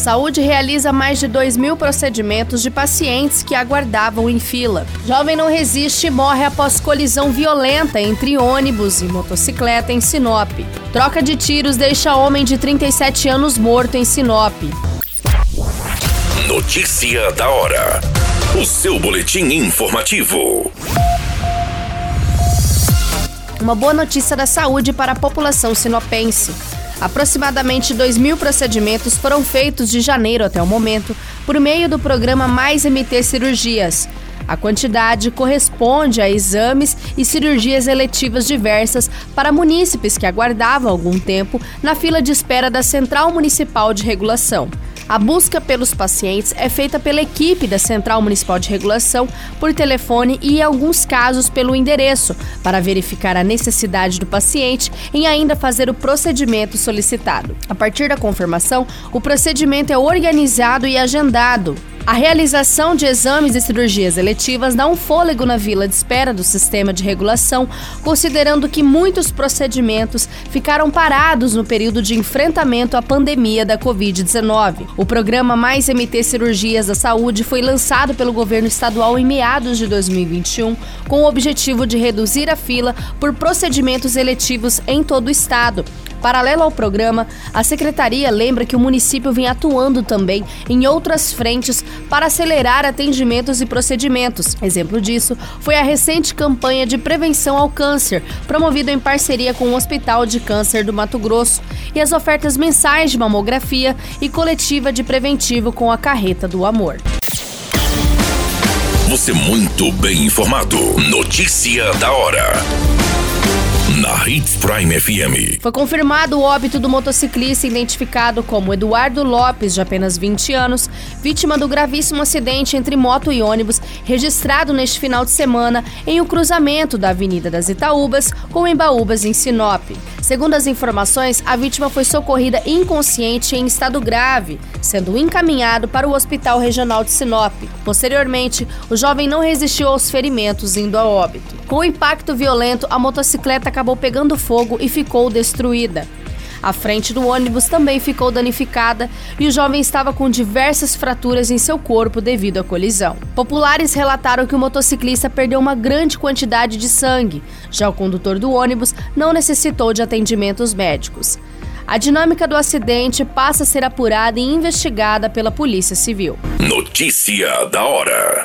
Saúde realiza mais de 2 mil procedimentos de pacientes que aguardavam em fila. Jovem não resiste e morre após colisão violenta entre ônibus e motocicleta em Sinop. Troca de tiros deixa homem de 37 anos morto em Sinop. Notícia da hora. O seu boletim informativo. Uma boa notícia da saúde para a população sinopense. Aproximadamente 2 mil procedimentos foram feitos de janeiro até o momento por meio do programa Mais MT Cirurgias. A quantidade corresponde a exames e cirurgias eletivas diversas para munícipes que aguardavam algum tempo na fila de espera da Central Municipal de Regulação. A busca pelos pacientes é feita pela equipe da Central Municipal de Regulação por telefone e, em alguns casos, pelo endereço, para verificar a necessidade do paciente em ainda fazer o procedimento solicitado. A partir da confirmação, o procedimento é organizado e agendado. A realização de exames e cirurgias eletivas dá um fôlego na vila de espera do sistema de regulação, considerando que muitos procedimentos ficaram parados no período de enfrentamento à pandemia da Covid-19. O programa Mais MT Cirurgias da Saúde foi lançado pelo governo estadual em meados de 2021, com o objetivo de reduzir a fila por procedimentos eletivos em todo o estado. Paralelo ao programa, a secretaria lembra que o município vem atuando também em outras frentes para acelerar atendimentos e procedimentos. Exemplo disso foi a recente campanha de prevenção ao câncer, promovida em parceria com o Hospital de Câncer do Mato Grosso, e as ofertas mensais de mamografia e coletiva de preventivo com a Carreta do Amor. Você muito bem informado. Notícia da hora na Hits Prime FM. Foi confirmado o óbito do motociclista identificado como Eduardo Lopes, de apenas 20 anos, vítima do gravíssimo acidente entre moto e ônibus registrado neste final de semana em um cruzamento da Avenida das Itaúbas com Embaúbas, em Sinop. Segundo as informações, a vítima foi socorrida inconsciente em estado grave, sendo encaminhado para o Hospital Regional de Sinop. Posteriormente, o jovem não resistiu aos ferimentos, indo a óbito. Com o impacto violento, a motocicleta acabou pegando fogo e ficou destruída. A frente do ônibus também ficou danificada e o jovem estava com diversas fraturas em seu corpo devido à colisão. Populares relataram que o motociclista perdeu uma grande quantidade de sangue, já o condutor do ônibus não necessitou de atendimentos médicos. A dinâmica do acidente passa a ser apurada e investigada pela Polícia Civil. Notícia da hora.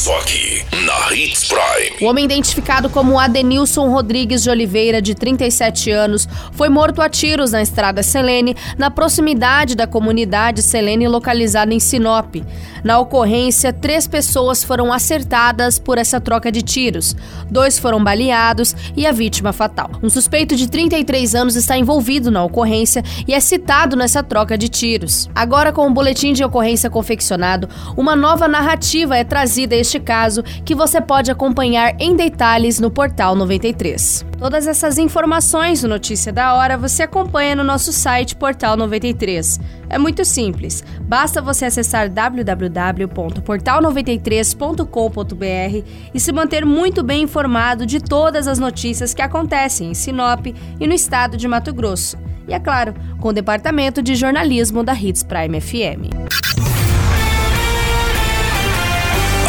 Só aqui, na Hits Prime. O homem identificado como Adenilson Rodrigues de Oliveira, de 37 anos, foi morto a tiros na estrada Selene, na proximidade da comunidade Selene, localizada em Sinop. Na ocorrência, três pessoas foram acertadas por essa troca de tiros. Dois foram baleados e a vítima fatal. Um suspeito de 33 anos está envolvido na ocorrência e é citado nessa troca de tiros. Agora, com o boletim de ocorrência confeccionado, uma nova narrativa é trazida este caso que você pode acompanhar em detalhes no Portal 93. Todas essas informações no Notícia da Hora você acompanha no nosso site Portal 93. É muito simples, basta você acessar www.portal93.com.br e se manter muito bem informado de todas as notícias que acontecem em Sinop e no estado de Mato Grosso. E é claro, com o departamento de jornalismo da Hits Prime FM.